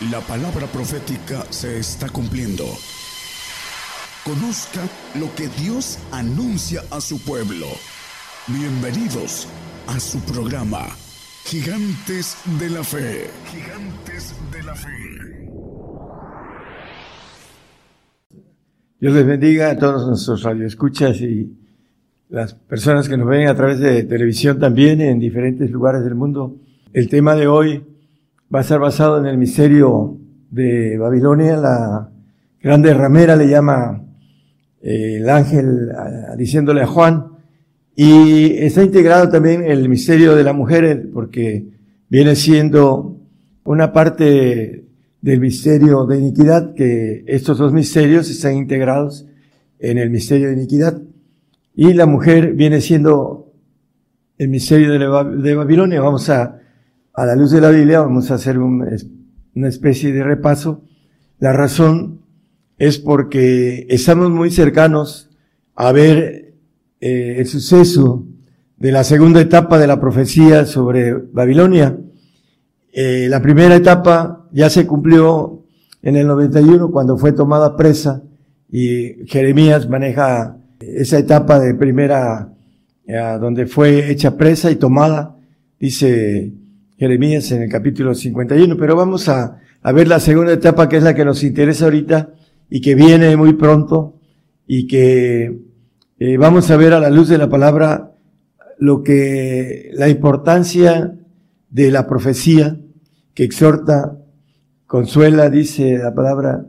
La palabra profética se está cumpliendo. Conozca lo que Dios anuncia a su pueblo. Bienvenidos a su programa, Gigantes de la Fe. Gigantes de la Fe. Dios les bendiga a todos nuestros radioescuchas y las personas que nos ven a través de televisión también en diferentes lugares del mundo. El tema de hoy va a estar basado en el misterio de Babilonia, la grande ramera le llama eh, el ángel diciéndole a Juan, y está integrado también el misterio de la mujer, porque viene siendo una parte del misterio de iniquidad, que estos dos misterios están integrados en el misterio de iniquidad. Y la mujer viene siendo el misterio de Babilonia. Vamos a a la luz de la Biblia vamos a hacer una especie de repaso. La razón es porque estamos muy cercanos a ver eh, el suceso de la segunda etapa de la profecía sobre Babilonia. Eh, la primera etapa ya se cumplió en el 91 cuando fue tomada presa y Jeremías maneja esa etapa de primera eh, donde fue hecha presa y tomada. Dice Jeremías en el capítulo 51, pero vamos a, ver la segunda etapa que es la que nos interesa ahorita y que viene muy pronto y que eh, vamos a ver a la luz de la palabra lo que la importancia de la profecía que exhorta, consuela, dice la palabra,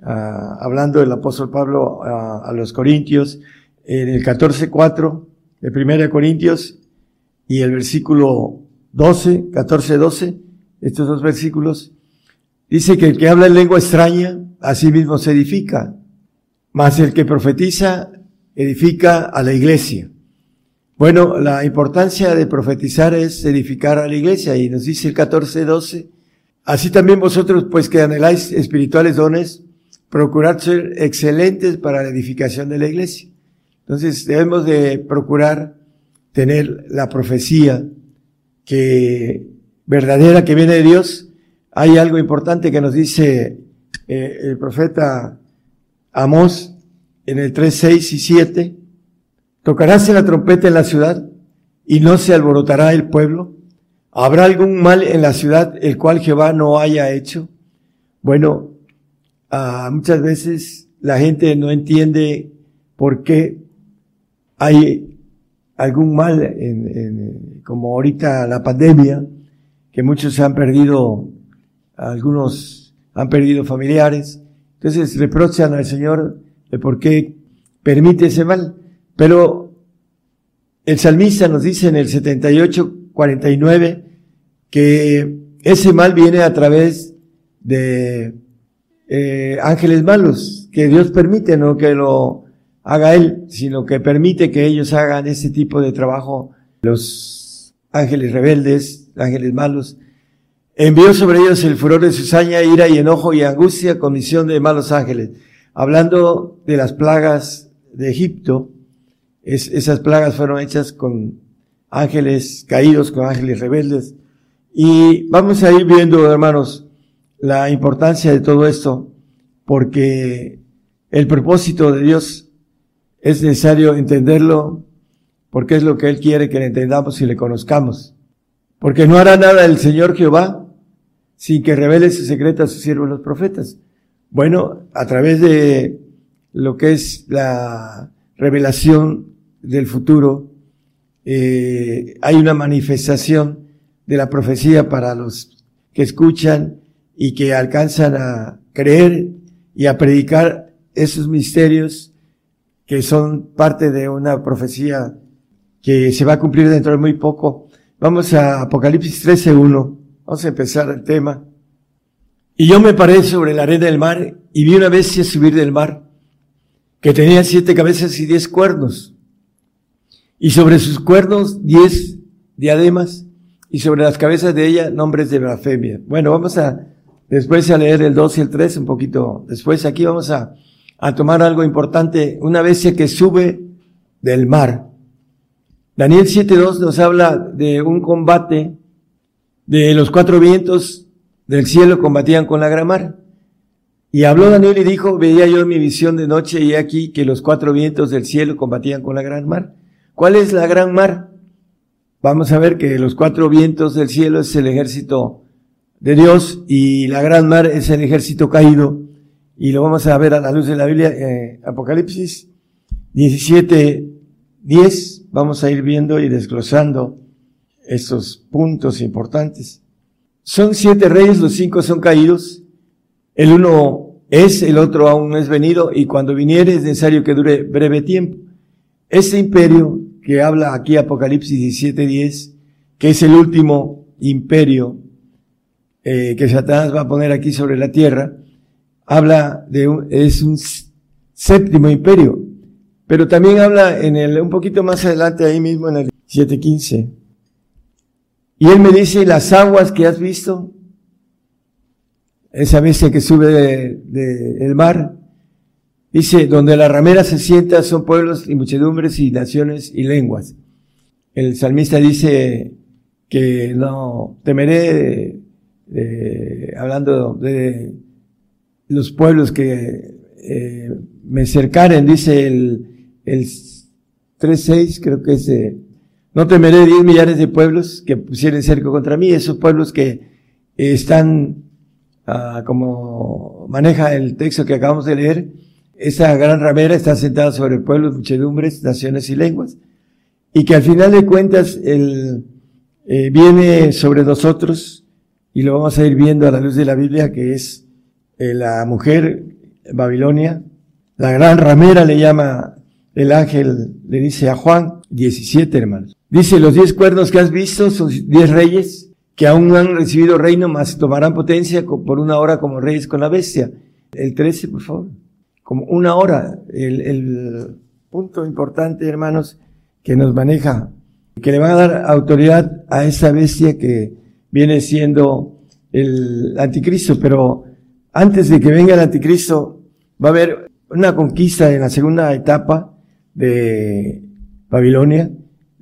hablando del apóstol Pablo a, a los Corintios, en el 14.4 de 1 Corintios y el versículo 12, 14, 12, estos dos versículos, dice que el que habla en lengua extraña, a sí mismo se edifica, mas el que profetiza, edifica a la iglesia. Bueno, la importancia de profetizar es edificar a la iglesia, y nos dice el 14, 12, así también vosotros, pues que anheláis espirituales dones, procurad ser excelentes para la edificación de la iglesia. Entonces debemos de procurar tener la profecía, que verdadera que viene de Dios, hay algo importante que nos dice eh, el profeta Amós en el 3, 6 y 7. Tocaráse la trompeta en la ciudad y no se alborotará el pueblo. ¿Habrá algún mal en la ciudad el cual Jehová no haya hecho? Bueno, ah, muchas veces la gente no entiende por qué hay algún mal, en, como ahorita la pandemia, que muchos han perdido, algunos han perdido familiares, entonces reprochan al Señor de por qué permite ese mal. Pero el salmista nos dice en el 78, 49, que ese mal viene a través de eh, ángeles malos, que Dios permite, no que lo haga Él, sino que permite que ellos hagan ese tipo de trabajo, los ángeles rebeldes, ángeles malos. Envió sobre ellos el furor de su saña, ira y enojo y angustia, comisión de malos ángeles. Hablando de las plagas de Egipto, es, esas plagas fueron hechas con ángeles caídos, con ángeles rebeldes. Y vamos a ir viendo, hermanos, la importancia de todo esto, porque el propósito de Dios es necesario entenderlo porque es lo que Él quiere que le entendamos y le conozcamos. Porque no hará nada el Señor Jehová sin que revele su secreto a sus siervos los profetas. Bueno, a través de lo que es la revelación del futuro, eh, hay una manifestación de la profecía para los que escuchan y que alcanzan a creer y a predicar esos misterios que son parte de una profecía que se va a cumplir dentro de muy poco. Vamos a Apocalipsis 13.1. Vamos a empezar el tema. Y yo me paré sobre la arena del mar y vi una bestia subir del mar, que tenía siete cabezas y diez cuernos. Y sobre sus cuernos diez diademas y sobre las cabezas de ella nombres de blasfemia. Bueno, vamos a después a leer el 2 y el 3 un poquito. Después aquí vamos a a tomar algo importante, una bestia que sube del mar. Daniel 7.2 nos habla de un combate de los cuatro vientos del cielo combatían con la gran mar. Y habló Daniel y dijo, veía yo mi visión de noche y aquí que los cuatro vientos del cielo combatían con la gran mar. ¿Cuál es la gran mar? Vamos a ver que los cuatro vientos del cielo es el ejército de Dios y la gran mar es el ejército caído. Y lo vamos a ver a la luz de la Biblia, eh, Apocalipsis 17, 10. Vamos a ir viendo y desglosando estos puntos importantes. Son siete reyes, los cinco son caídos. El uno es, el otro aún no es venido, y cuando viniere es necesario que dure breve tiempo. Este imperio que habla aquí Apocalipsis 17:10, que es el último imperio eh, que Satanás va a poner aquí sobre la tierra, habla de un, es un séptimo imperio, pero también habla en el, un poquito más adelante ahí mismo en el 7:15. Y él me dice, las aguas que has visto, esa bestia que sube del de, mar, dice, donde la ramera se sienta son pueblos y muchedumbres y naciones y lenguas. El salmista dice que no temeré, hablando de los pueblos que eh, me cercaren, dice el, el 3.6, creo que es no temeré diez millares de pueblos que pusieren cerco contra mí, esos pueblos que están, ah, como maneja el texto que acabamos de leer, esa gran ramera está sentada sobre pueblos, muchedumbres, naciones y lenguas, y que al final de cuentas el, eh, viene sobre nosotros, y lo vamos a ir viendo a la luz de la Biblia, que es eh, la mujer Babilonia, la gran ramera le llama el ángel, le dice a Juan, 17 hermanos. Dice, los diez cuernos que has visto son diez reyes que aún no han recibido reino, mas tomarán potencia por una hora como reyes con la bestia. El 13, por favor. Como una hora. El, el punto importante, hermanos, que nos maneja, que le van a dar autoridad a esa bestia que viene siendo el anticristo. Pero antes de que venga el anticristo, va a haber una conquista en la segunda etapa de Babilonia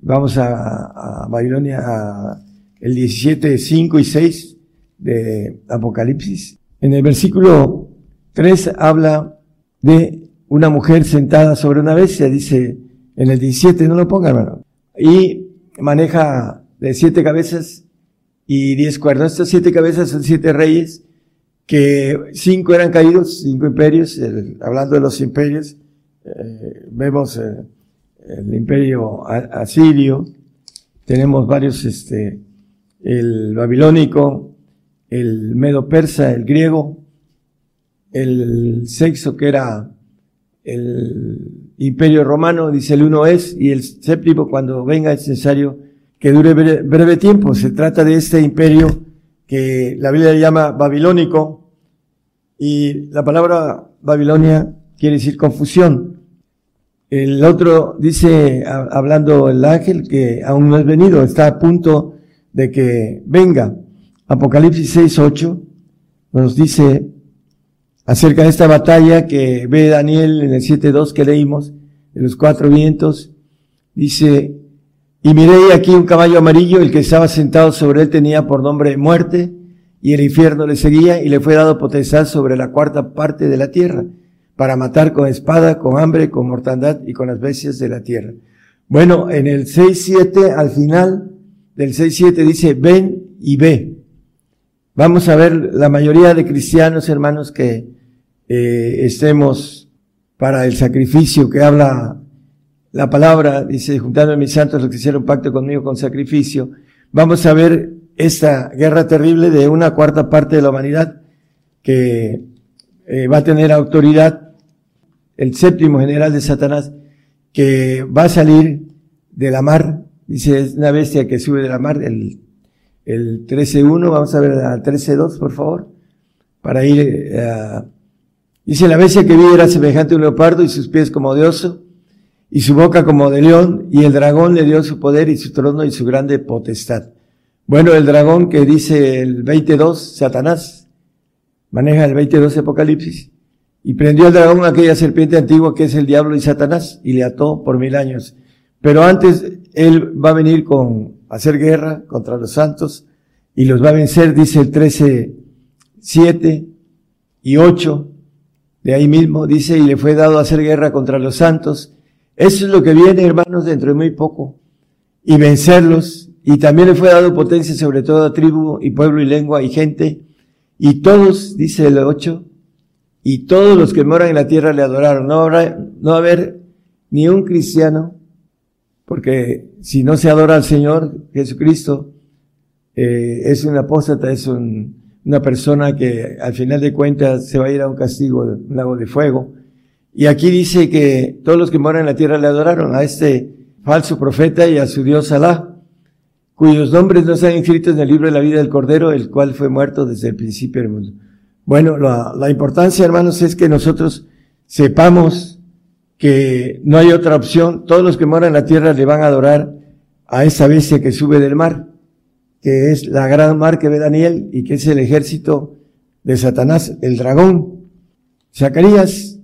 Vamos a, Babilonia, a el 17, 5 y 6 de Apocalipsis. En el versículo 3 habla de una mujer sentada sobre una bestia, dice en el 17, no lo ponga hermano. Y maneja de siete cabezas y diez cuernos. Estas siete cabezas son siete reyes, que cinco eran caídos, cinco imperios, hablando de los imperios, eh, vemos eh, el imperio asirio, tenemos varios, este, el babilónico, el medo persa, el griego, el sexo que era el imperio romano, dice el uno es, y el séptimo cuando venga es necesario que dure breve, tiempo. Se trata de este imperio que la Biblia llama babilónico, y la palabra Babilonia quiere decir confusión. El otro dice, hablando el ángel, que aún no es venido, está a punto de que venga. Apocalipsis 6, 8 nos dice acerca de esta batalla que ve Daniel en el 7.2 que leímos, de los cuatro vientos. Dice, y miré aquí un caballo amarillo, el que estaba sentado sobre él tenía por nombre muerte, y el infierno le seguía, y le fue dado potestad sobre la cuarta parte de la tierra para matar con espada, con hambre, con mortandad y con las bestias de la tierra. Bueno, en el 6.7, al final del 6.7 dice, ven y ve. Vamos a ver la mayoría de cristianos, hermanos, que eh, estemos para el sacrificio que habla la palabra, dice, juntando a mis santos los que hicieron pacto conmigo con sacrificio. Vamos a ver esta guerra terrible de una cuarta parte de la humanidad que eh, va a tener autoridad el séptimo general de Satanás, que va a salir de la mar, dice, es una bestia que sube de la mar, el, el 13.1, vamos a ver al 13.2, por favor, para ir, eh, dice, la bestia que vi era semejante a un leopardo y sus pies como de oso, y su boca como de león, y el dragón le dio su poder y su trono y su grande potestad. Bueno, el dragón que dice el 22, Satanás, maneja el 22 Apocalipsis, y prendió al dragón aquella serpiente antigua que es el diablo y Satanás y le ató por mil años. Pero antes él va a venir con hacer guerra contra los santos y los va a vencer, dice el 13, 7 y 8, de ahí mismo, dice, y le fue dado hacer guerra contra los santos. Eso es lo que viene, hermanos, dentro de muy poco. Y vencerlos. Y también le fue dado potencia sobre toda tribu y pueblo y lengua y gente. Y todos, dice el 8, y todos los que moran en la tierra le adoraron. No habrá, no haber ni un cristiano, porque si no se adora al Señor Jesucristo, eh, es un apóstata, es una persona que al final de cuentas se va a ir a un castigo, un lago de fuego. Y aquí dice que todos los que moran en la tierra le adoraron a este falso profeta y a su Dios Alá, cuyos nombres no están inscritos en el libro de la vida del Cordero, el cual fue muerto desde el principio del mundo. Bueno, la, la importancia, hermanos, es que nosotros sepamos que no hay otra opción. Todos los que moran en la tierra le van a adorar a esa bestia que sube del mar que es la gran mar que ve Daniel y que es el ejército de Satanás, el dragón. Zacarías,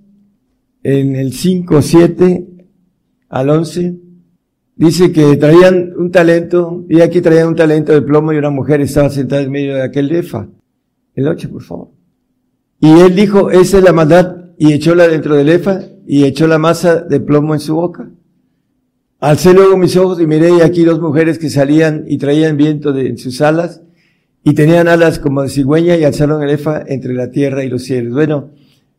en el 5, 7 al 11, dice que traían un talento, y aquí traían un talento de plomo y una mujer estaba sentada en medio de aquel lefa. El 8, por favor. Y él dijo, esa es la maldad, y echóla dentro del efa, y echó la masa de plomo en su boca. Alcé luego mis ojos y miré aquí dos mujeres que salían y traían viento en sus alas y tenían alas como de cigüeña y alzaron el efa entre la tierra y los cielos. Bueno,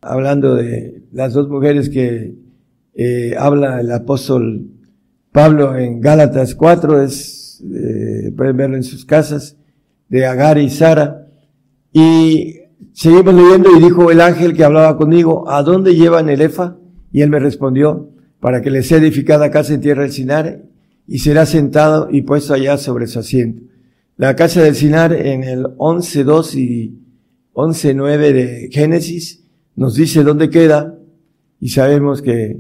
hablando de las dos mujeres que eh, habla el apóstol Pablo en Gálatas 4, es, eh, pueden verlo en sus casas, de Agar y Sara. Y seguimos leyendo y dijo el ángel que hablaba conmigo, ¿a dónde llevan el efa? Y él me respondió, para que le sea edificada casa en tierra del Sinar y será sentado y puesto allá sobre su asiento. La casa del Sinar en el 11.2 y 11.9 de Génesis nos dice dónde queda y sabemos que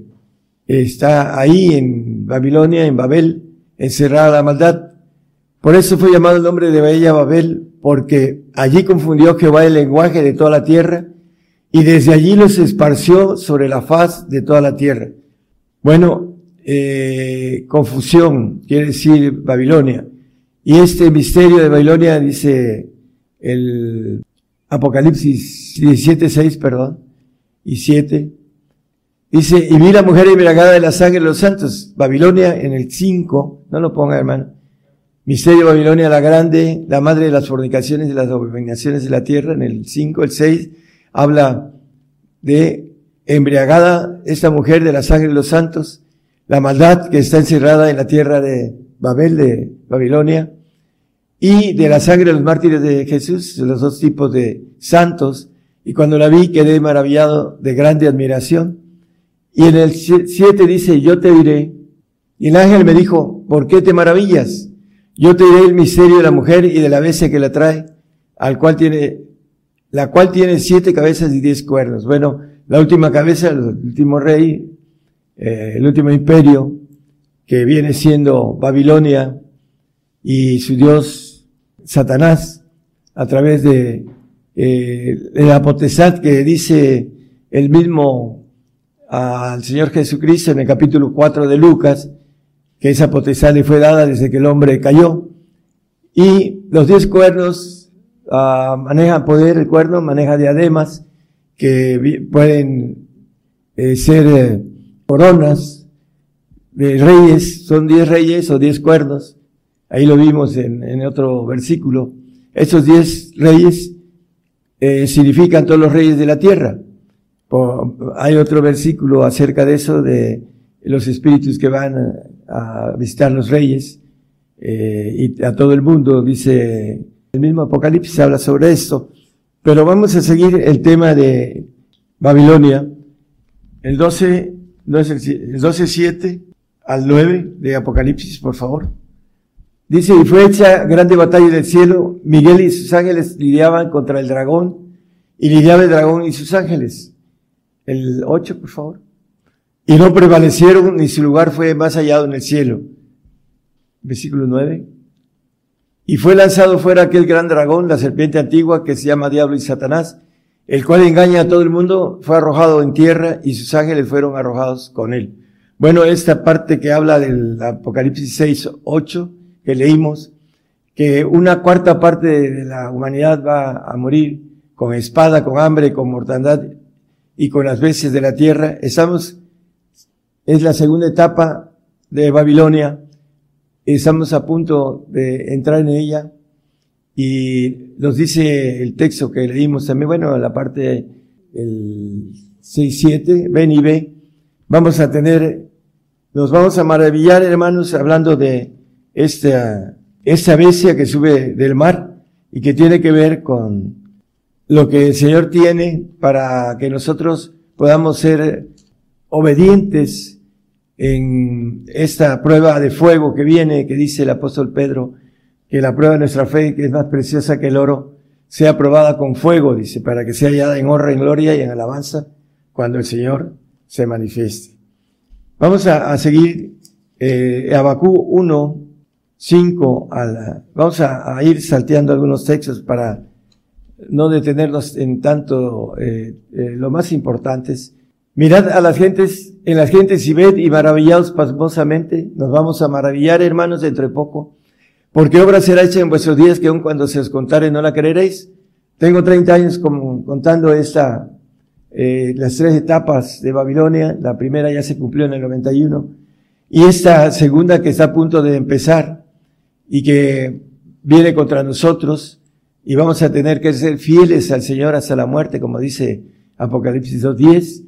está ahí en Babilonia, en Babel, encerrada la maldad. Por eso fue llamado el nombre de Bella Babel, porque allí confundió Jehová el lenguaje de toda la tierra y desde allí los esparció sobre la faz de toda la tierra. Bueno, eh, confusión quiere decir Babilonia. Y este misterio de Babilonia dice el Apocalipsis 17, 6, perdón, y 7. Dice, y vi la mujer embriagada de la sangre de los santos. Babilonia en el 5, no lo ponga hermano. Misterio de Babilonia la grande, la madre de las fornicaciones y las abominaciones de la tierra. En el 5, el 6, habla de embriagada esta mujer de la sangre de los santos, la maldad que está encerrada en la tierra de Babel, de Babilonia, y de la sangre de los mártires de Jesús, los dos tipos de santos, y cuando la vi quedé maravillado de grande admiración. Y en el 7 dice, yo te diré, y el ángel me dijo, ¿por qué te maravillas? Yo te diré el misterio de la mujer y de la bestia que la trae, al cual tiene, la cual tiene siete cabezas y diez cuernos. Bueno, la última cabeza, el último rey, eh, el último imperio, que viene siendo Babilonia y su dios Satanás, a través de, eh, la potestad que dice el mismo al Señor Jesucristo en el capítulo 4 de Lucas, que esa potestad le fue dada desde que el hombre cayó. Y los diez cuernos uh, manejan poder, el cuerno maneja diademas, que pueden eh, ser eh, coronas de reyes, son diez reyes o diez cuernos. Ahí lo vimos en, en otro versículo. Esos diez reyes eh, significan todos los reyes de la tierra. hay otro versículo acerca de eso, de los espíritus que van a, visitar los reyes y a todo el mundo, dice el mismo Apocalipsis, habla sobre esto. Pero vamos a seguir el tema de Babilonia. El 12, no es el, 12, 7 al 9 de Apocalipsis, por favor. Dice, y fue hecha grande batalla del cielo, Miguel y sus ángeles lidiaban contra el dragón, y lidiaba el dragón y sus ángeles. El 8, por favor. Y no prevalecieron, ni su lugar fue más hallado en el cielo. Versículo 9. Y fue lanzado fuera aquel gran dragón, la serpiente antigua que se llama Diablo y Satanás, el cual engaña a todo el mundo, fue arrojado en tierra y sus ángeles fueron arrojados con él. Bueno, esta parte que habla del Apocalipsis 6, 8, que leímos, que una cuarta parte de la humanidad va a morir con espada, con hambre, con mortandad y con las veces de la tierra. Estamos, es la segunda etapa de Babilonia. Estamos a punto de entrar en ella y nos dice el texto que leímos también, bueno, la parte, el 6-7, ven y ve, vamos a tener, nos vamos a maravillar, hermanos, hablando de esta, esta bestia que sube del mar y que tiene que ver con lo que el Señor tiene para que nosotros podamos ser obedientes en esta prueba de fuego que viene, que dice el apóstol Pedro, que la prueba de nuestra fe, que es más preciosa que el oro, sea probada con fuego, dice, para que sea hallada en honra, en gloria y en alabanza cuando el Señor se manifieste. Vamos a, seguir eh, Abacú 1, 5, a la, vamos a, ir salteando algunos textos para no detenernos en tanto eh, eh, lo más importantes. Mirad a las gentes, en las gentes y ved y maravillaos pasmosamente. Nos vamos a maravillar, hermanos, dentro de poco. Porque obra será hecha en vuestros días que aun cuando se os contare no la creeréis. Tengo 30 años contando esta eh, las tres etapas de Babilonia. La primera ya se cumplió en el 91. Y esta segunda que está a punto de empezar y que viene contra nosotros y vamos a tener que ser fieles al Señor hasta la muerte, como dice Apocalipsis 2.10.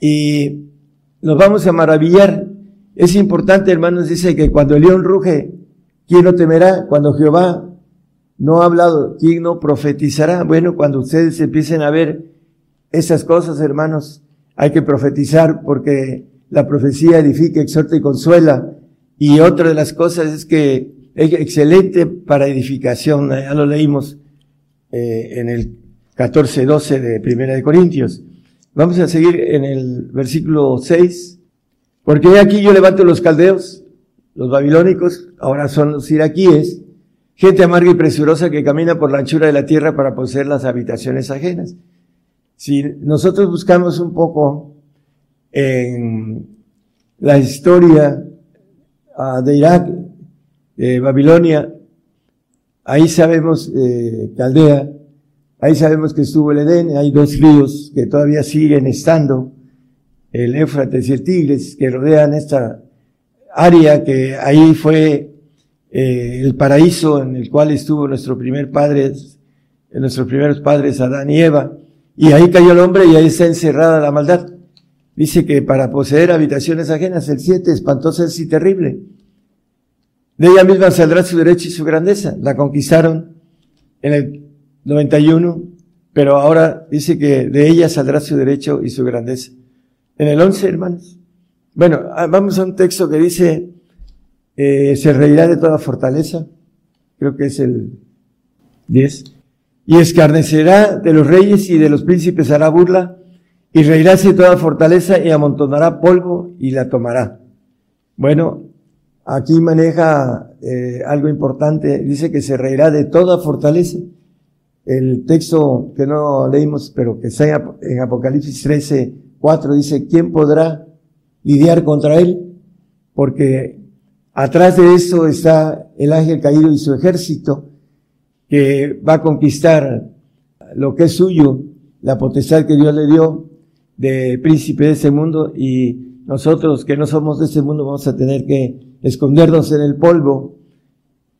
Y nos vamos a maravillar. Es importante, hermanos, dice que cuando el león ruge, ¿quién no temerá? Cuando Jehová no ha hablado, ¿quién no profetizará? Bueno, cuando ustedes empiecen a ver esas cosas, hermanos, hay que profetizar porque la profecía edifica, exhorta y consuela. Y otra de las cosas es que es excelente para edificación. Ya lo leímos eh, en el 14-12 de Primera de Corintios. Vamos a seguir en el versículo 6. Porque aquí yo levanto los caldeos, los babilónicos, ahora son los iraquíes, gente amarga y presurosa que camina por la anchura de la tierra para poseer las habitaciones ajenas. Si nosotros buscamos un poco en la historia ah, de Irak, de Babilonia, ahí sabemos eh, Caldea, ahí sabemos que estuvo el Edén, hay dos ríos que todavía siguen estando, el Éufrates y el Tigres, que rodean esta área que ahí fue eh, el paraíso en el cual estuvo nuestro primer padre, nuestros primeros padres Adán y Eva, y ahí cayó el hombre y ahí está encerrada la maldad. Dice que para poseer habitaciones ajenas, el siete, espantosa es y terrible. De ella misma saldrá su derecho y su grandeza. La conquistaron en el 91, pero ahora dice que de ella saldrá su derecho y su grandeza. En el 11, hermanos. Bueno, ah, vamos a un texto que dice, eh, se reirá de toda fortaleza. Creo que es el 10 y escarnecerá de los reyes y de los príncipes hará burla, y reiráse toda fortaleza y amontonará polvo y la tomará. Bueno, aquí maneja eh, algo importante, dice que se reirá de toda fortaleza. El texto que no leímos, pero que está en Apocalipsis 13, 4, dice, ¿quién podrá lidiar contra él? Porque atrás de eso está el ángel caído y su ejército, que va a conquistar lo que es suyo, la potestad que Dios le dio de príncipe de ese mundo y nosotros que no somos de ese mundo vamos a tener que escondernos en el polvo.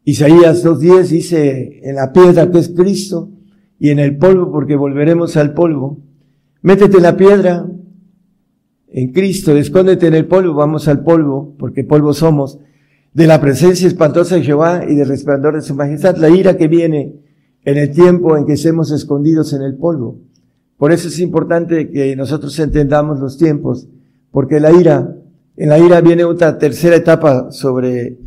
Isaías 2.10 dice en la piedra que es Cristo y en el polvo porque volveremos al polvo. Métete en la piedra, en Cristo, escóndete en el polvo, vamos al polvo, porque polvo somos de la presencia espantosa de Jehová y del resplandor de su majestad, la ira que viene en el tiempo en que estemos escondidos en el polvo. Por eso es importante que nosotros entendamos los tiempos, porque la ira, en la ira viene otra tercera etapa sobre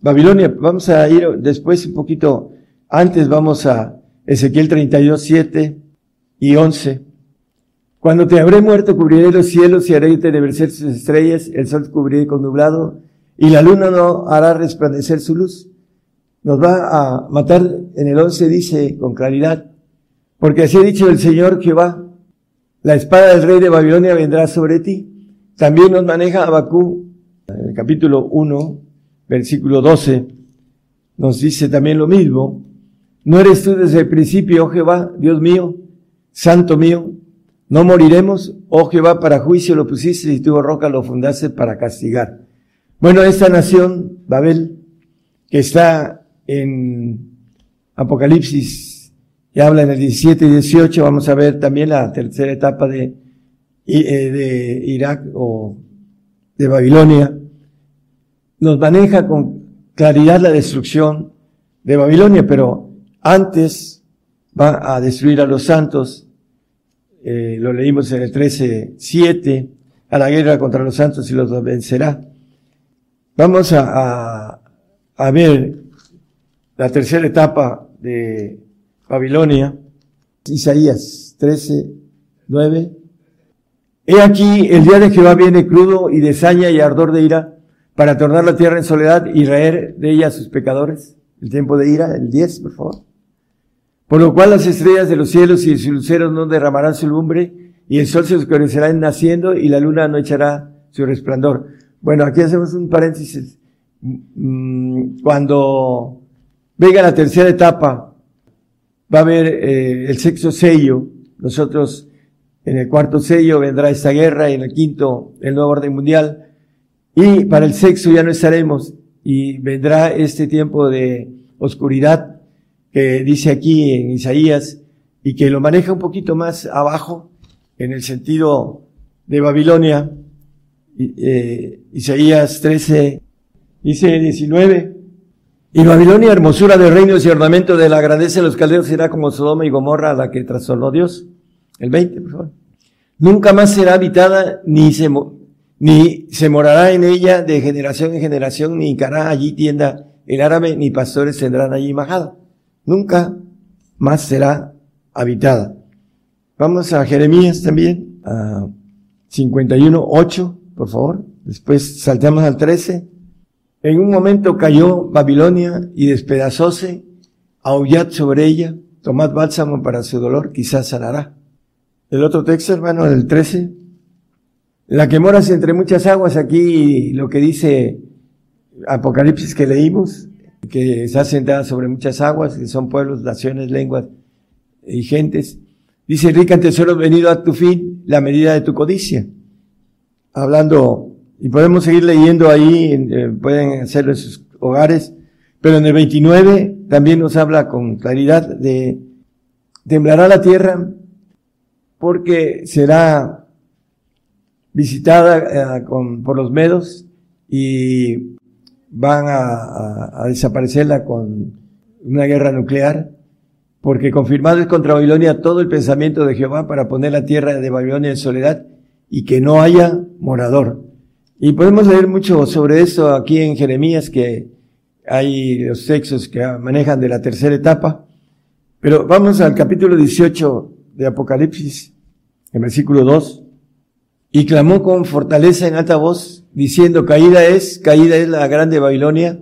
Babilonia. Vamos a ir después un poquito antes, vamos a Ezequiel 32, 7 y 11. Cuando te habré muerto, cubriré los cielos y haré tenebricer sus estrellas, el sol cubriré con nublado, y la luna no hará resplandecer su luz. Nos va a matar, en el 11 dice con claridad, porque así ha dicho el Señor Jehová, la espada del rey de Babilonia vendrá sobre ti. También nos maneja Abacú, en el capítulo 1, versículo 12, nos dice también lo mismo. ¿No eres tú desde el principio, oh Jehová, Dios mío? santo mío, no moriremos, oh Jehová, para juicio lo pusiste y tu roca lo fundaste para castigar. Bueno, esta nación, Babel, que está en Apocalipsis, y habla en el 17 y 18, vamos a ver también la tercera etapa de, eh, de Irak o de Babilonia, nos maneja con claridad la destrucción de Babilonia, pero antes va a destruir a los santos, eh, lo leímos en el 13.7, a la guerra contra los santos y los vencerá. Vamos a, a, ver la tercera etapa de Babilonia, Isaías 13, 9. He aquí, el día de Jehová viene crudo y de saña y ardor de ira para tornar la tierra en soledad y raer de ella a sus pecadores. El tiempo de ira, el 10, por favor. Por lo cual las estrellas de los cielos y sus luceros no derramarán su lumbre y el sol se oscurecerá en naciendo y la luna no echará su resplandor. Bueno, aquí hacemos un paréntesis. Mm, cuando venga la tercera etapa, va a haber eh, el sexto sello. Nosotros en el cuarto sello vendrá esta guerra y en el quinto el nuevo orden mundial. Y para el sexto ya no estaremos y vendrá este tiempo de oscuridad que dice aquí en Isaías y que lo maneja un poquito más abajo en el sentido de Babilonia eh, Isaías 13, dice 19. Y Babilonia, hermosura de reinos y ornamento de la grandeza de los caldeos, será como Sodoma y Gomorra, la que trastornó Dios. El 20, por favor. Nunca más será habitada, ni se, morará en ella de generación en generación, ni hará allí tienda el árabe, ni pastores tendrán allí majada. Nunca más será habitada. Vamos a Jeremías también, a 51, 8 por favor. Después saltamos al 13. En un momento cayó Babilonia y despedazóse, aullad sobre ella, tomad bálsamo para su dolor, quizás sanará. El otro texto, hermano, del 13. La que moras entre muchas aguas, aquí lo que dice Apocalipsis que leímos, que está sentada sobre muchas aguas, que son pueblos, naciones, lenguas y gentes. Dice, rica en tesoros venido a tu fin, la medida de tu codicia hablando, y podemos seguir leyendo ahí, eh, pueden hacerlo en sus hogares, pero en el 29 también nos habla con claridad de temblará la tierra porque será visitada eh, con, por los medos y van a, a, desaparecerla con una guerra nuclear, porque confirmado es contra Babilonia todo el pensamiento de Jehová para poner la tierra de Babilonia en soledad y que no haya morador. Y podemos leer mucho sobre eso aquí en Jeremías, que hay los sexos que manejan de la tercera etapa. Pero vamos al capítulo 18 de Apocalipsis, en versículo 2. Y clamó con fortaleza en alta voz, diciendo, caída es, caída es la grande Babilonia,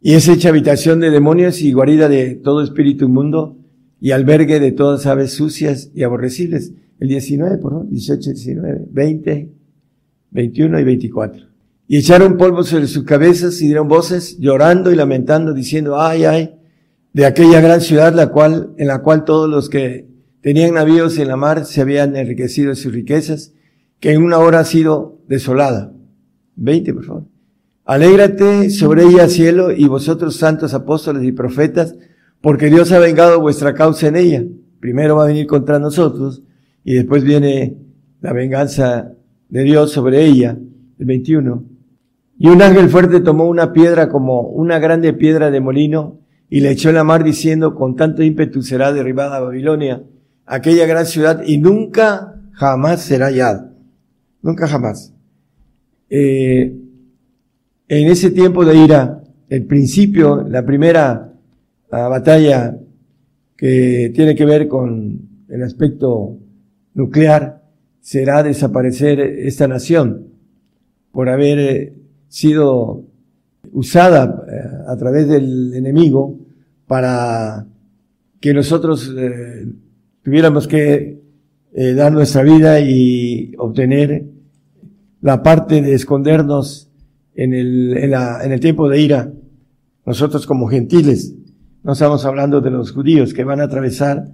y es hecha habitación de demonios y guarida de todo espíritu inmundo, y albergue de todas aves sucias y aborrecibles el 19, por favor, 18, 19, 20, 21 y 24. Y echaron polvo sobre sus cabezas y dieron voces llorando y lamentando diciendo, ay, ay, de aquella gran ciudad la cual, en la cual todos los que tenían navíos en la mar se habían enriquecido de sus riquezas, que en una hora ha sido desolada. 20, por favor. Alégrate sobre ella, cielo, y vosotros santos apóstoles y profetas, porque Dios ha vengado vuestra causa en ella. Primero va a venir contra nosotros, y después viene la venganza de Dios sobre ella, el 21. Y un ángel fuerte tomó una piedra como una grande piedra de molino y le echó en la mar diciendo, con tanto ímpetu será derribada Babilonia, aquella gran ciudad, y nunca jamás será hallada. Nunca jamás. Eh, en ese tiempo de ira, el principio, la primera batalla que tiene que ver con el aspecto nuclear será desaparecer esta nación por haber eh, sido usada eh, a través del enemigo para que nosotros tuviéramos que dar nuestra vida y obtener la parte de escondernos en el, en, la, en el tiempo de ira. Nosotros como gentiles, no estamos hablando de los judíos que van a atravesar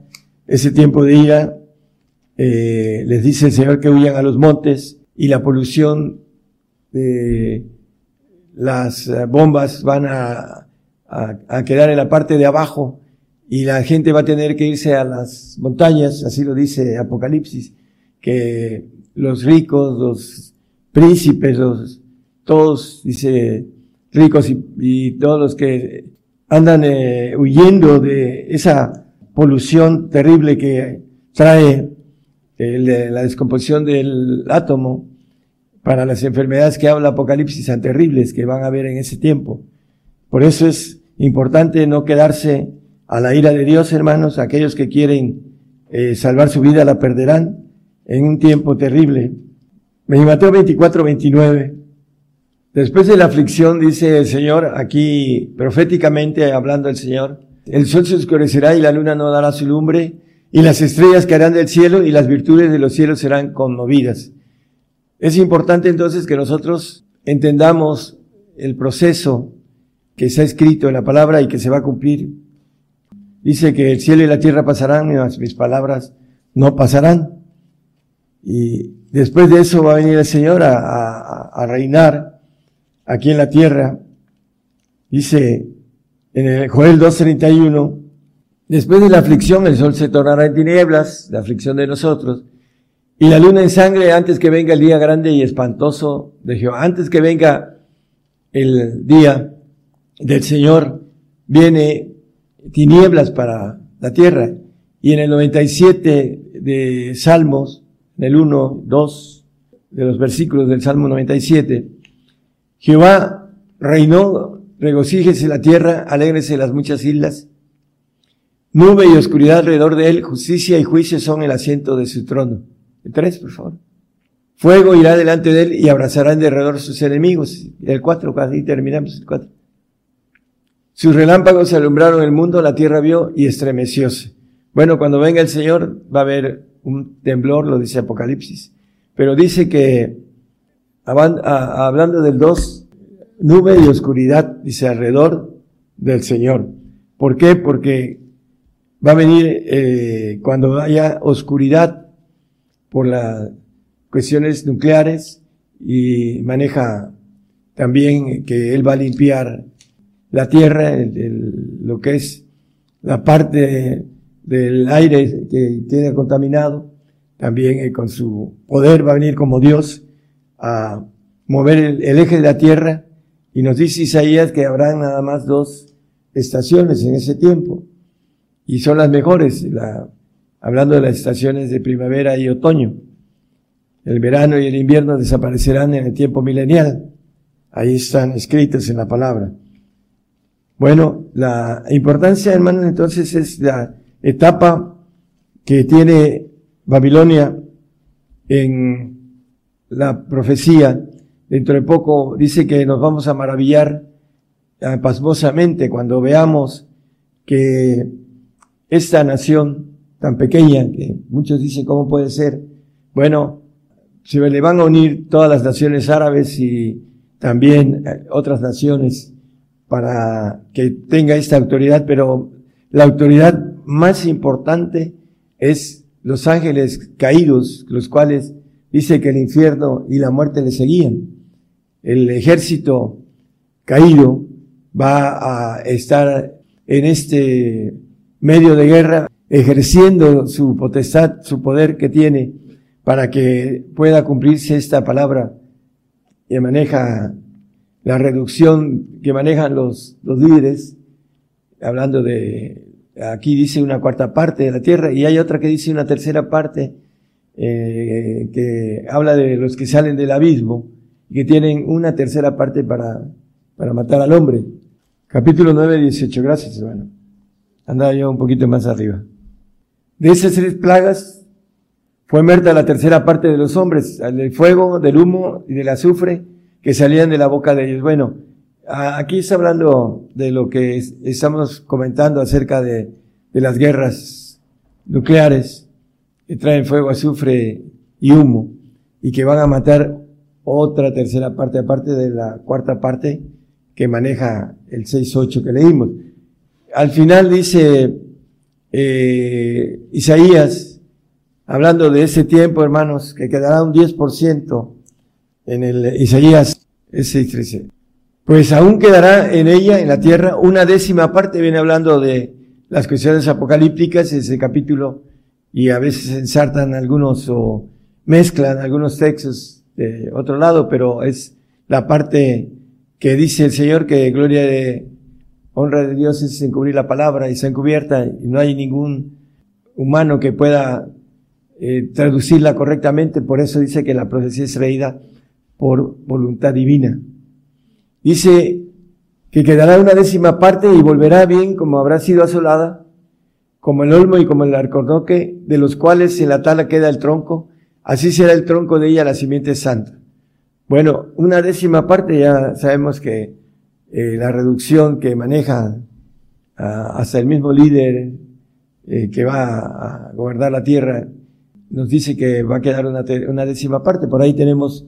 ese tiempo de ira eh, les dice el Señor que huyan a los montes y la polución de las eh, bombas van a, a, quedar en la parte de abajo y la gente va a tener que irse a las montañas, así lo dice Apocalipsis, que los ricos, los príncipes, los, todos, dice, ricos y, todos los que andan eh, huyendo de esa polución terrible que trae la descomposición del átomo para las enfermedades que habla Apocalipsis tan terribles que van a haber en ese tiempo. Por eso es importante no quedarse a la ira de Dios, hermanos. Aquellos que quieren eh, salvar su vida la perderán en un tiempo terrible. Mateo 24, 29. Después de la aflicción, dice el Señor, aquí proféticamente hablando el Señor, el sol se oscurecerá y la luna no dará su lumbre, y las estrellas caerán del cielo y las virtudes de los cielos serán conmovidas. Es importante entonces que nosotros entendamos el proceso que ha escrito en la palabra y que se va a cumplir. Dice que el cielo y la tierra pasarán, mis palabras no pasarán. Y después de eso va a venir el Señor a, a reinar aquí en la tierra. Dice en el Joel 2.31, después de la aflicción el sol se tornará en tinieblas, la aflicción de nosotros, y la luna en sangre antes que venga el día grande y espantoso de Jehová, antes que venga el día del Señor, viene tinieblas para la tierra. Y en el 97 de Salmos, en el 1, 2 de los versículos del Salmo 97, Jehová reinó, regocíjese la tierra, alégrese las muchas islas. Nube y oscuridad alrededor de él, justicia y juicio son el asiento de su trono. El tres, por favor. Fuego irá delante de él y abrazará en derredor sus enemigos. El cuatro, casi terminamos el cuatro. Sus relámpagos alumbraron el mundo, la tierra vio y estremecióse. Bueno, cuando venga el Señor va a haber un temblor, lo dice Apocalipsis. Pero dice que hablando del dos, nube y oscuridad, dice alrededor del Señor. ¿Por qué? Porque va a venir eh, cuando haya oscuridad por las cuestiones nucleares y maneja también que Él va a limpiar la tierra, lo que es la parte del aire que tiene contaminado, también eh, con su poder va a venir como Dios a mover el, eje de la tierra y nos dice Isaías que habrá nada más dos estaciones en ese tiempo y son las mejores, la, hablando de las estaciones de primavera y otoño. El verano y el invierno desaparecerán en el tiempo milenial. Ahí están escritos en la palabra. Bueno, la importancia, hermanos, entonces es la etapa que tiene Babilonia en la profecía. Dentro de poco dice que nos vamos a maravillar eh, pasmosamente cuando veamos que esta nación tan pequeña, que muchos dicen cómo puede ser, bueno, se le van a unir todas las naciones árabes y también eh, otras naciones para que tenga esta autoridad, pero la autoridad más importante es los ángeles caídos, los cuales dice que el infierno y la muerte le seguían. El ejército caído va a estar en este medio de guerra ejerciendo su potestad, su poder que tiene para que pueda cumplirse esta palabra que maneja la reducción que manejan los, los líderes, hablando de, aquí dice una cuarta parte de la tierra y hay otra que dice una tercera parte eh, que habla de los que salen del abismo y que tienen una tercera parte para, para matar al hombre. Capítulo 9, 18. Gracias, hermano. Andaba yo un poquito más arriba. De esas tres plagas fue muerta la tercera parte de los hombres, del fuego, del humo y del azufre que salían de la boca de ellos. Bueno, aquí está hablando de lo que estamos comentando acerca de, las guerras nucleares que traen fuego, azufre y humo y que van a matar otra tercera parte aparte de la cuarta parte que maneja el 6.8 que leímos. Al final dice eh, Isaías, hablando de ese tiempo, hermanos, que quedará un 10% en el Isaías 6.13. Pues aún quedará en ella, en la tierra, una décima parte, viene hablando de las cuestiones apocalípticas, ese capítulo, y a veces ensartan algunos o mezclan algunos textos de otro lado, pero es la parte que dice el Señor que gloria de honra de Dios es encubrir la palabra y se encubierta y no hay ningún humano que pueda eh, traducirla correctamente, por eso dice que la profecía es reída por voluntad divina. Dice que quedará una décima parte y volverá bien como habrá sido asolada, como el olmo y como el arcornoque, de los cuales en la tala queda el tronco, así será el tronco de ella la simiente santa. Bueno, una décima parte ya sabemos que eh, la reducción que maneja hasta el mismo líder eh, que va a gobernar la tierra nos dice que va a quedar una décima parte. Por ahí tenemos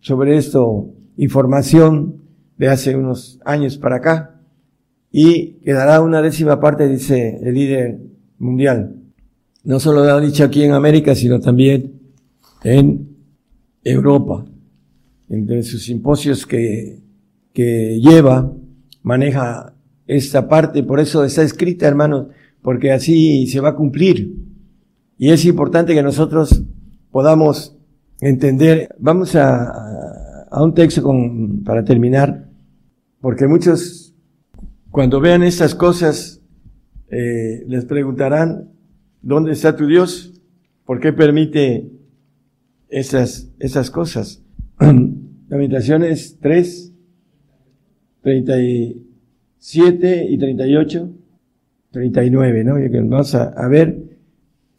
sobre esto información de hace unos años para acá. Y quedará una décima parte, dice el líder mundial. No solo lo ha dicho aquí en América, sino también en Europa. Entre sus simposios que, que lleva, maneja esta parte, por eso está escrita, hermanos, porque así se va a cumplir. Y es importante que nosotros podamos entender. Vamos a, a un texto con, para terminar, porque muchos, cuando vean estas cosas, eh, les preguntarán, ¿dónde está tu Dios? ¿Por qué permite esas, esas cosas? Lamentaciones 3, 37 y 38, 39, ¿no? Vamos a, a ver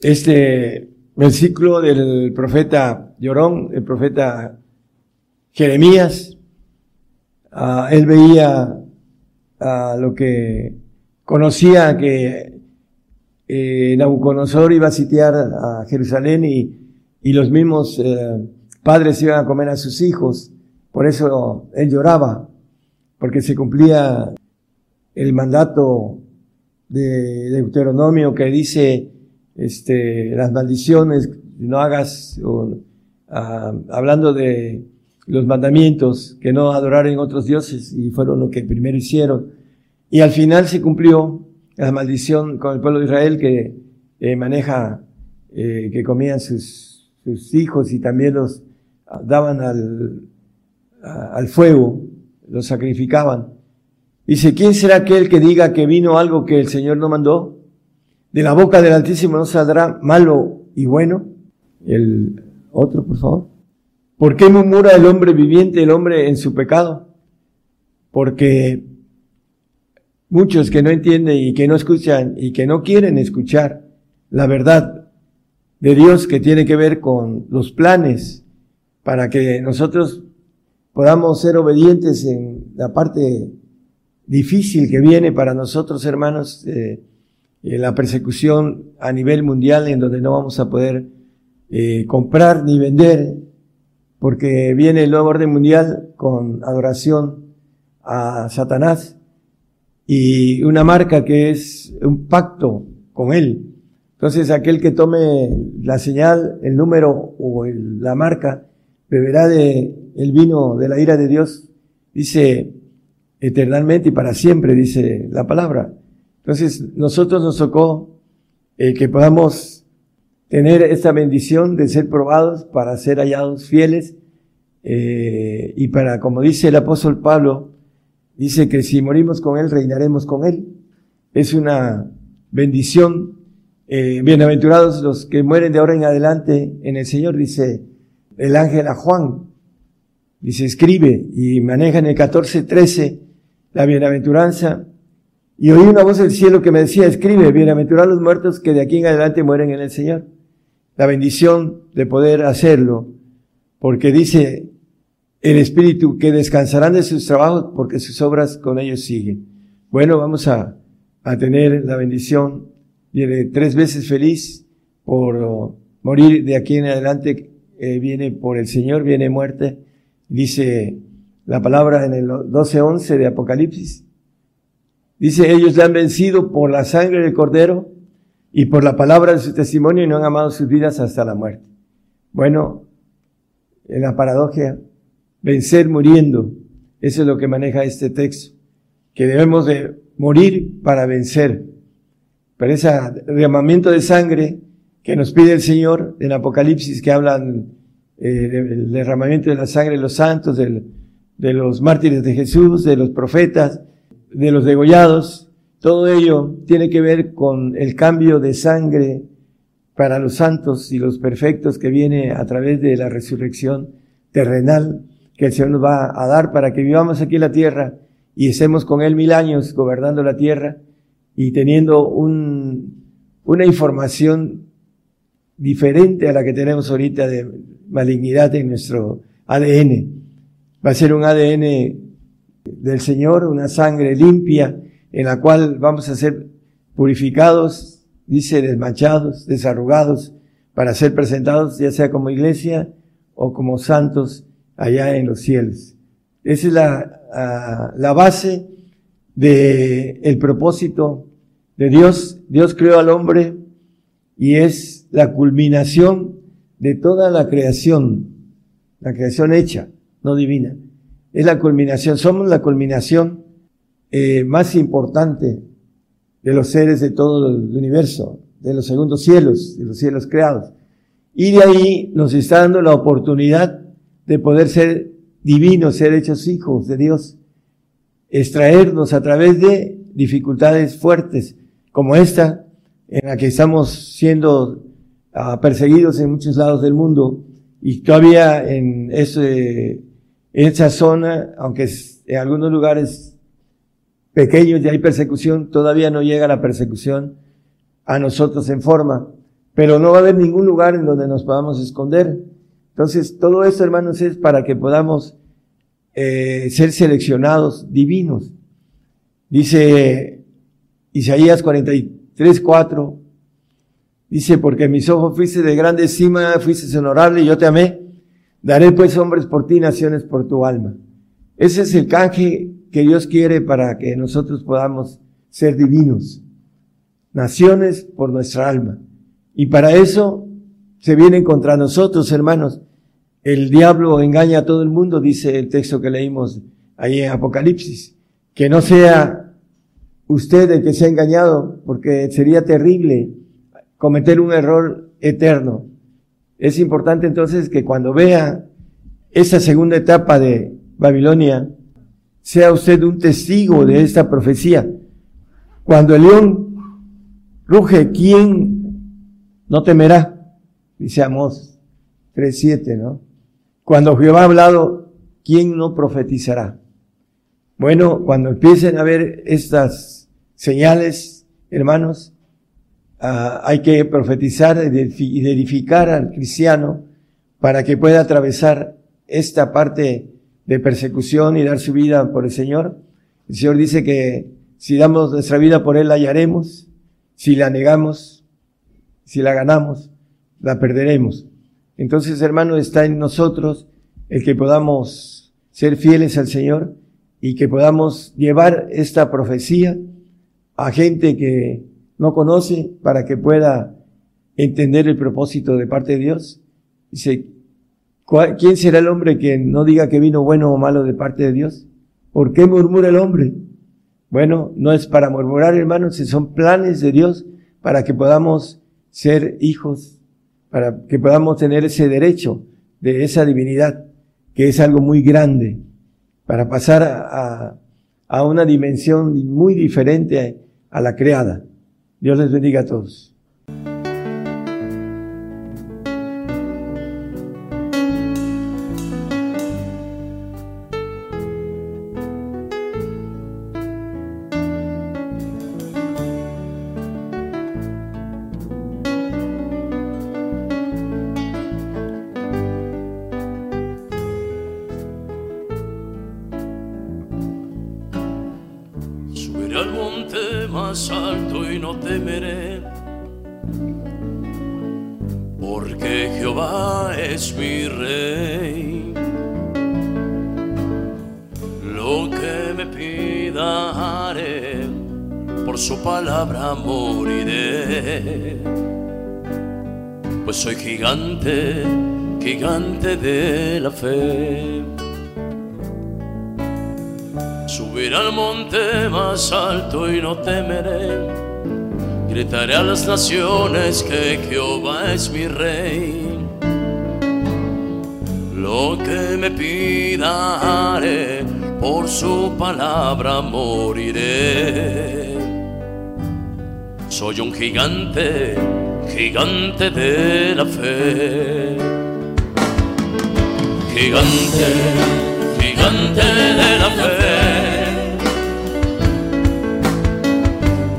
este versículo del profeta Llorón, el profeta Jeremías. Ah, él veía a lo que conocía que eh, Nabucodonosor iba a sitiar a Jerusalén y, y los mismos eh, padres iban a comer a sus hijos. Por eso él lloraba, porque se cumplía el mandato de Deuteronomio que dice este, las maldiciones, no hagas, ah, hablando de los mandamientos, que no adoraran otros dioses, y fueron lo que primero hicieron. Y al final se cumplió la maldición con el pueblo de Israel que eh, maneja, eh, que comían sus, sus, hijos y también los daban al, al fuego, los sacrificaban. Dice, ¿quién será aquel que diga que vino algo que el Señor no mandó? De la boca del Altísimo no saldrá malo y bueno. El otro, por favor. ¿Por qué murmura el hombre viviente, el hombre en su pecado? Porque muchos que no entienden y que no escuchan y que no quieren escuchar la verdad de Dios que tiene que ver con los planes para que nosotros podamos ser obedientes en la parte difícil que viene para nosotros, hermanos, eh, la persecución a nivel mundial en donde no vamos a poder eh, comprar ni vender, porque viene el nuevo orden mundial con adoración a Satanás y una marca que es un pacto con él. Entonces aquel que tome la señal, el número o la marca, beberá de el vino de la ira de Dios, dice eternamente y para siempre, dice la palabra. Entonces, nosotros nos tocó eh, que podamos tener esta bendición de ser probados para ser hallados fieles eh, y para, como dice el apóstol Pablo, dice que si morimos con Él, reinaremos con Él. Es una bendición. Eh, bienaventurados los que mueren de ahora en adelante en el Señor, dice el ángel a Juan. Dice, escribe y maneja en el 14.13 la bienaventuranza y oí una voz del cielo que me decía, escribe, bienaventurados los muertos que de aquí en adelante mueren en el Señor. La bendición de poder hacerlo, porque dice el Espíritu que descansarán de sus trabajos porque sus obras con ellos siguen. Bueno, vamos a, a tener la bendición, viene tres veces feliz por morir de aquí en adelante, eh, viene por el Señor, viene muerte, dice la palabra en el 12.11 de Apocalipsis, Dice, ellos le han vencido por la sangre del cordero y por la palabra de su testimonio no han amado sus vidas hasta la muerte. Bueno, en la paradoja, vencer muriendo, eso es lo que maneja este texto, que debemos de morir para vencer. Pero ese derramamiento de sangre que nos pide el Señor en Apocalipsis, que hablan eh, del derramamiento de la sangre de los santos, de los mártires de Jesús, de los profetas, de los degollados, todo ello tiene que ver con el cambio de sangre para los santos y los perfectos que viene a través de la resurrección terrenal que el Señor nos va a dar para que vivamos aquí en la tierra y estemos con Él mil años gobernando la tierra y teniendo un, una información diferente a la que tenemos ahorita de malignidad en nuestro ADN. Va a ser un ADN del Señor, una sangre limpia en la cual vamos a ser purificados, dice, desmanchados, desarrugados, para ser presentados ya sea como iglesia o como santos allá en los cielos. Esa es la, ah, la base de el propósito de Dios. Dios creó al hombre y es la culminación de toda la creación, la creación hecha, no divina. Es la culminación, somos la culminación eh, más importante de los seres de todo el universo, de los segundos cielos, de los cielos creados. Y de ahí nos está dando la oportunidad de poder ser divinos, ser hechos hijos de Dios, extraernos a través de dificultades fuertes como esta, en la que estamos siendo ah, perseguidos en muchos lados del mundo y todavía en ese, en esa zona, aunque en algunos lugares pequeños ya hay persecución, todavía no llega la persecución a nosotros en forma, pero no va a haber ningún lugar en donde nos podamos esconder. Entonces, todo esto, hermanos, es para que podamos eh, ser seleccionados divinos. Dice Isaías 43, 4, dice, porque mis ojos fuiste de grande estima, fuiste honorable y yo te amé. Daré pues hombres por ti, naciones por tu alma. Ese es el canje que Dios quiere para que nosotros podamos ser divinos. Naciones por nuestra alma. Y para eso se vienen contra nosotros, hermanos. El diablo engaña a todo el mundo, dice el texto que leímos ahí en Apocalipsis. Que no sea usted el que sea engañado, porque sería terrible cometer un error eterno. Es importante entonces que cuando vea esa segunda etapa de Babilonia, sea usted un testigo de esta profecía. Cuando el león ruge, ¿quién no temerá? Dice Amós 3.7, ¿no? Cuando Jehová ha hablado, ¿quién no profetizará? Bueno, cuando empiecen a ver estas señales, hermanos, ah, hay que profetizar y edificar al cristiano para que pueda atravesar esta parte de persecución y dar su vida por el Señor. El Señor dice que si damos nuestra vida por Él, la hallaremos. Si la negamos, si la ganamos, la perderemos. Entonces, hermano, está en nosotros el que podamos ser fieles al Señor y que podamos llevar esta profecía a gente que no conoce para que pueda entender el propósito de parte de Dios. Dice, ¿quién será el hombre que no diga que vino bueno o malo de parte de Dios? ¿Por qué murmura el hombre? Bueno, no es para murmurar, hermanos, son planes de Dios para que podamos ser hijos para que podamos tener ese derecho de esa divinidad, que es algo muy grande, para pasar a, a una dimensión muy diferente a la creada. Dios les bendiga a todos. más alto y no temeré. Porque Jehová es mi rey. Lo que me pida haré, por su palabra moriré. Pues soy gigante, gigante de la fe. Subir al monte más alto y no temeré. Gritaré a las naciones que Jehová es mi rey. Lo que me pida por su palabra moriré. Soy un gigante, gigante de la fe. Gigante, gigante de la fe.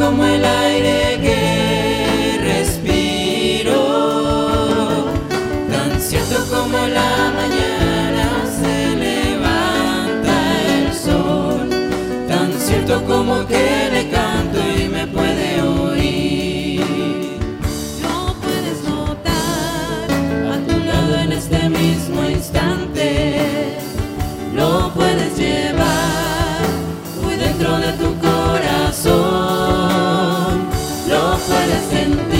como el aire que bajo el escenario.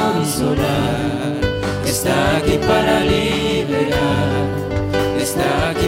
está aquí para liberar, está aquí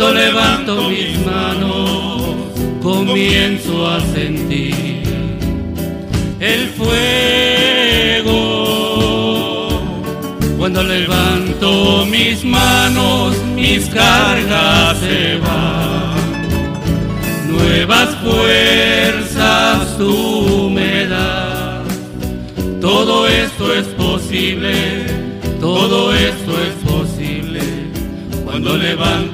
Cuando levanto mis manos, comienzo a sentir el fuego. Cuando levanto mis manos, mis cargas se van. Nuevas fuerzas tú me das. Todo esto es posible, todo esto es posible cuando levanto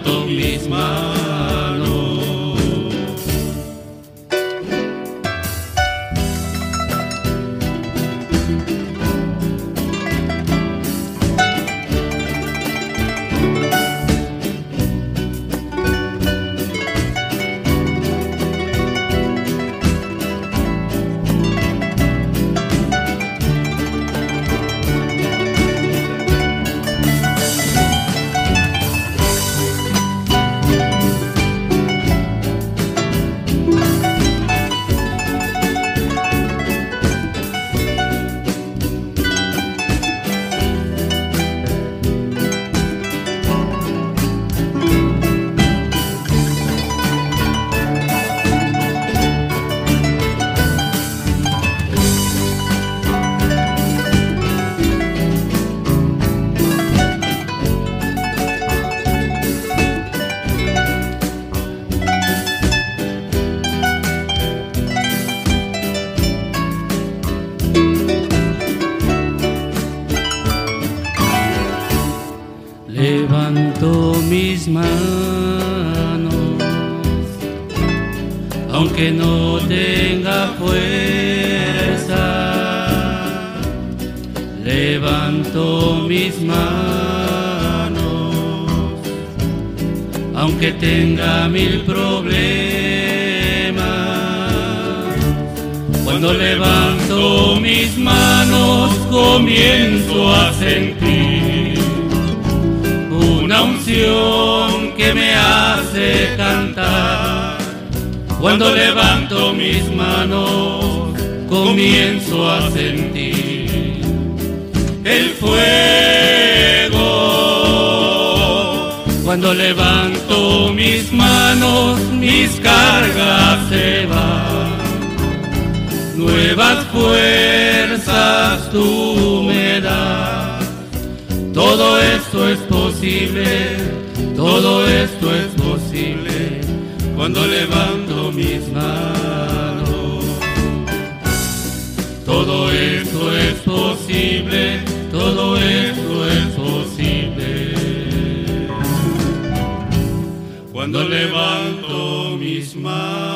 comienzo a sentir una unción que me hace cantar. Cuando levanto mis manos comienzo a sentir el fuego. Cuando levanto mis manos mis cargas se van nuevas fuerzas tú me das. Todo esto es posible, Todo esto es posible cuando levanto mis manos. Todo esto es posible, todo esto es posible. Cuando levanto mis manos.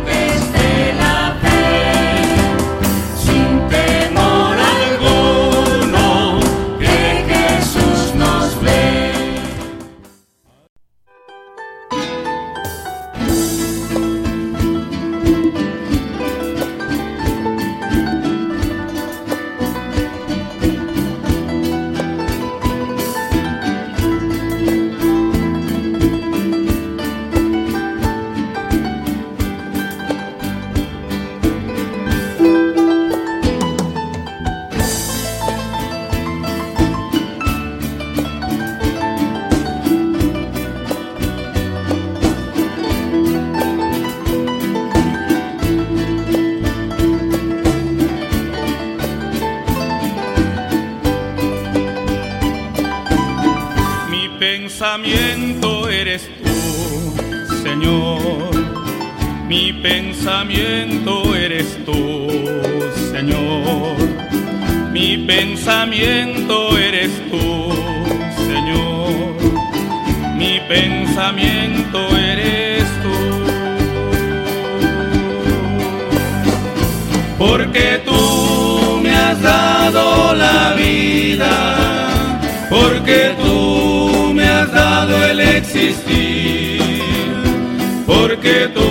Porque tú